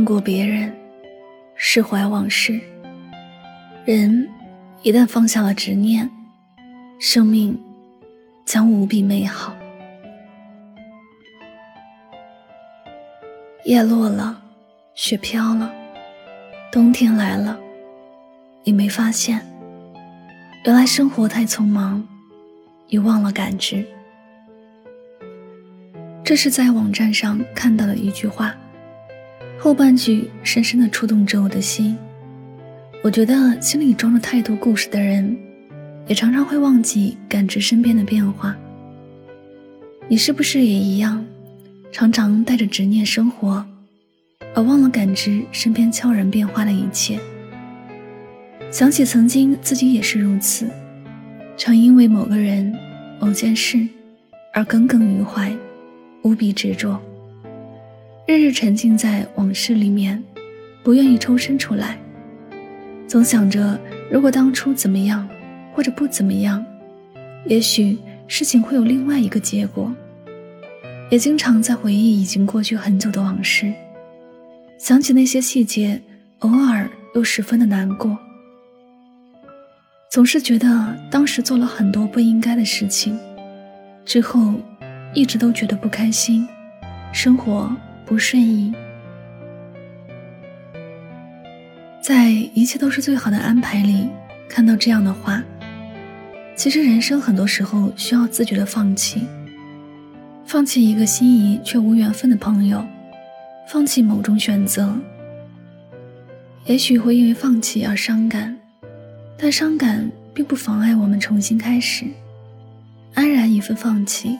放过别人，释怀往事。人一旦放下了执念，生命将无比美好。叶落了，雪飘了，冬天来了，你没发现，原来生活太匆忙，你忘了感知。这是在网站上看到的一句话。后半句深深的触动着我的心。我觉得心里装着太多故事的人，也常常会忘记感知身边的变化。你是不是也一样，常常带着执念生活，而忘了感知身边悄然变化的一切？想起曾经自己也是如此，常因为某个人、某件事而耿耿于怀，无比执着。日日沉浸在往事里面，不愿意抽身出来。总想着，如果当初怎么样，或者不怎么样，也许事情会有另外一个结果。也经常在回忆已经过去很久的往事，想起那些细节，偶尔又十分的难过。总是觉得当时做了很多不应该的事情，之后一直都觉得不开心，生活。不顺意，在一切都是最好的安排里看到这样的话。其实人生很多时候需要自觉的放弃，放弃一个心仪却无缘分的朋友，放弃某种选择。也许会因为放弃而伤感，但伤感并不妨碍我们重新开始。安然一份放弃，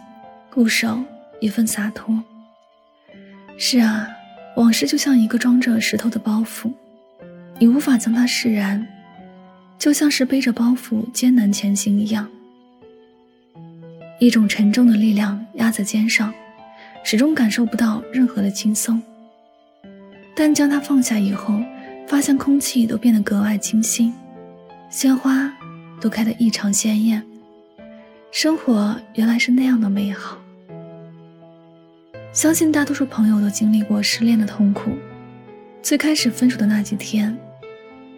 固守一份洒脱。是啊，往事就像一个装着石头的包袱，你无法将它释然，就像是背着包袱艰难前行一样。一种沉重的力量压在肩上，始终感受不到任何的轻松。但将它放下以后，发现空气都变得格外清新，鲜花都开得异常鲜艳，生活原来是那样的美好。相信大多数朋友都经历过失恋的痛苦。最开始分手的那几天，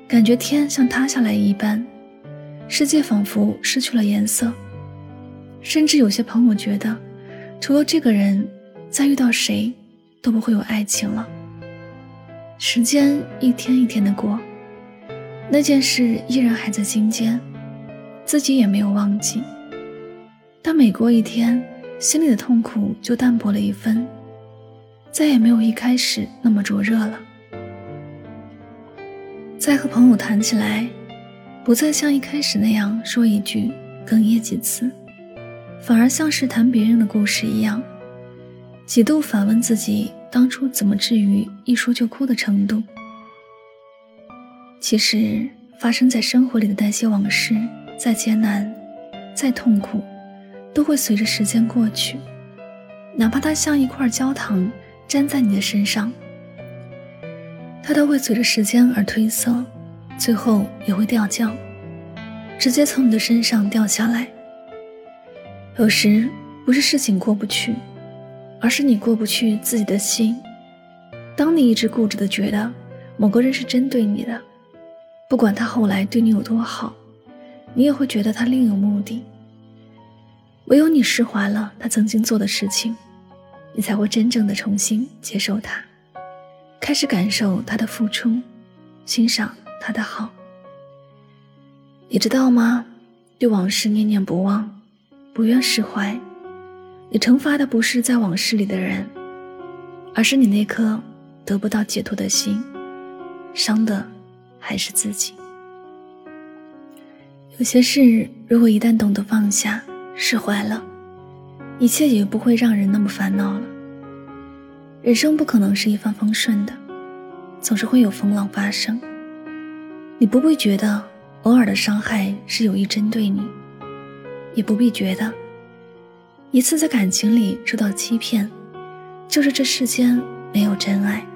感觉天像塌下来一般，世界仿佛失去了颜色。甚至有些朋友觉得，除了这个人，再遇到谁都不会有爱情了。时间一天一天的过，那件事依然还在心间，自己也没有忘记。但每过一天，心里的痛苦就淡薄了一分，再也没有一开始那么灼热了。再和朋友谈起来，不再像一开始那样说一句哽咽几次，反而像是谈别人的故事一样，几度反问自己当初怎么至于一说就哭的程度。其实发生在生活里的那些往事，再艰难，再痛苦。都会随着时间过去，哪怕它像一块焦糖粘在你的身上，它都会随着时间而褪色，最后也会掉价，直接从你的身上掉下来。有时不是事情过不去，而是你过不去自己的心。当你一直固执的觉得某个人是针对你的，不管他后来对你有多好，你也会觉得他另有目的。唯有你释怀了他曾经做的事情，你才会真正的重新接受他，开始感受他的付出，欣赏他的好。你知道吗？对往事念念不忘，不愿释怀，你惩罚的不是在往事里的人，而是你那颗得不到解脱的心，伤的还是自己。有些事，如果一旦懂得放下、释怀了，一切也不会让人那么烦恼了。人生不可能是一帆风顺的，总是会有风浪发生。你不必觉得偶尔的伤害是有意针对你，也不必觉得一次在感情里受到欺骗，就是这世间没有真爱。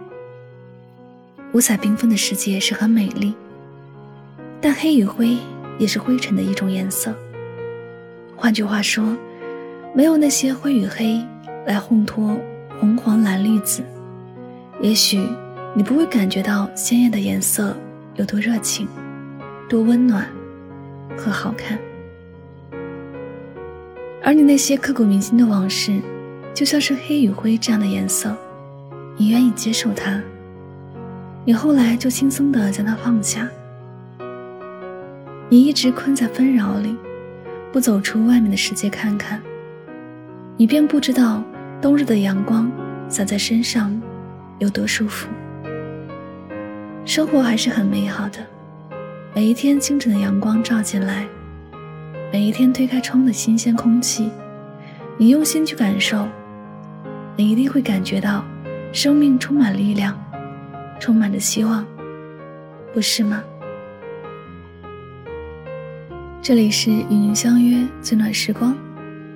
五彩缤纷的世界是很美丽，但黑与灰。也是灰尘的一种颜色。换句话说，没有那些灰与黑来烘托红黄蓝绿紫，也许你不会感觉到鲜艳的颜色有多热情、多温暖和好看。而你那些刻骨铭心的往事，就像是黑与灰这样的颜色，你愿意接受它，你后来就轻松的将它放下。你一直困在纷扰里，不走出外面的世界看看，你便不知道冬日的阳光洒在身上有多舒服。生活还是很美好的，每一天清晨的阳光照进来，每一天推开窗的新鲜空气，你用心去感受，你一定会感觉到生命充满力量，充满着希望，不是吗？这里是与您相约最暖时光，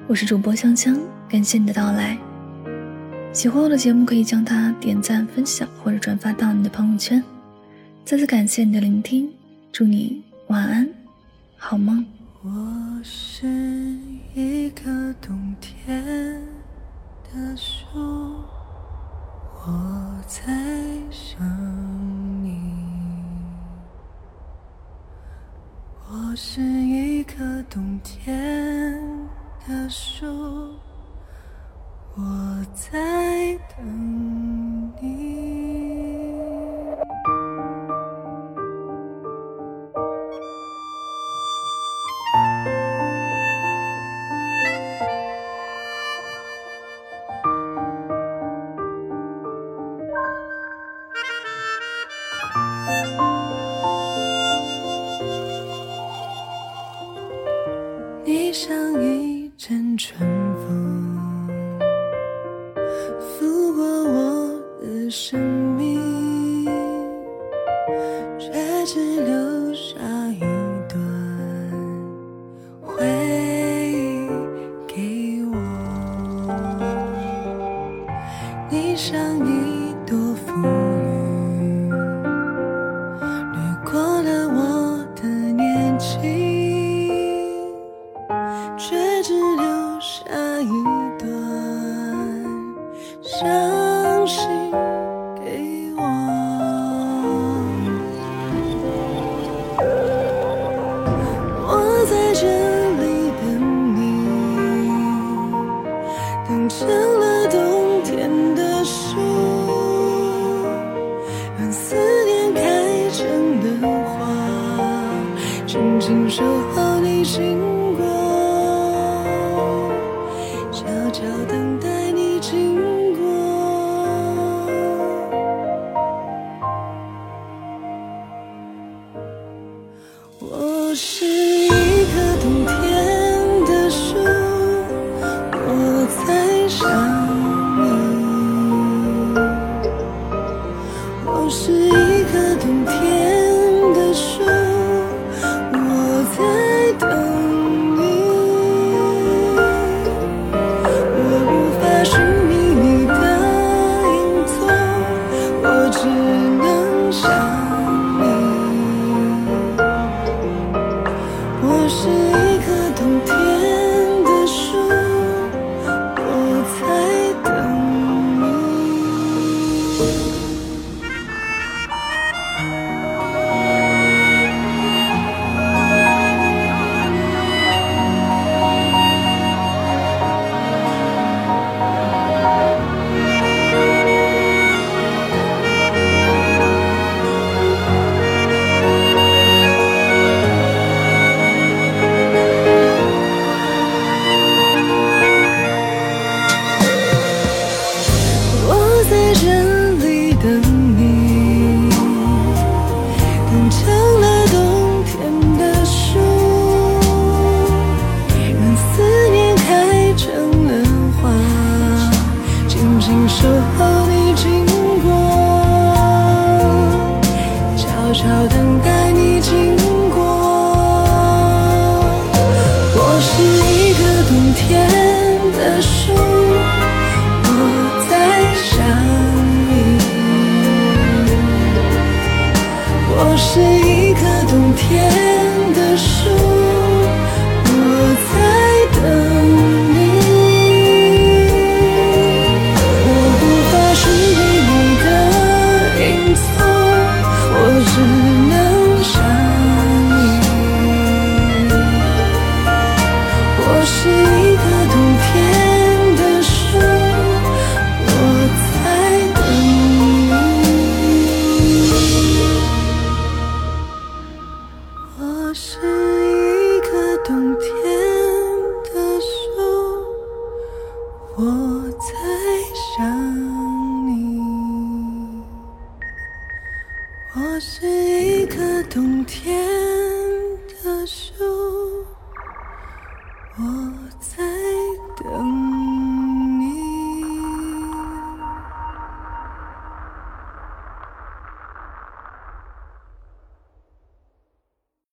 我是主播香香，感谢你的到来。喜欢我的节目，可以将它点赞、分享或者转发到你的朋友圈。再次感谢你的聆听，祝你晚安，好梦。我是一棵冬天的树，我在想。我是一棵冬天的树，我在等你像一阵春风，拂过我的生命，却只留下一段回忆给我。你像一朵浮，sure 我是一棵冬天的树。是一个冬天。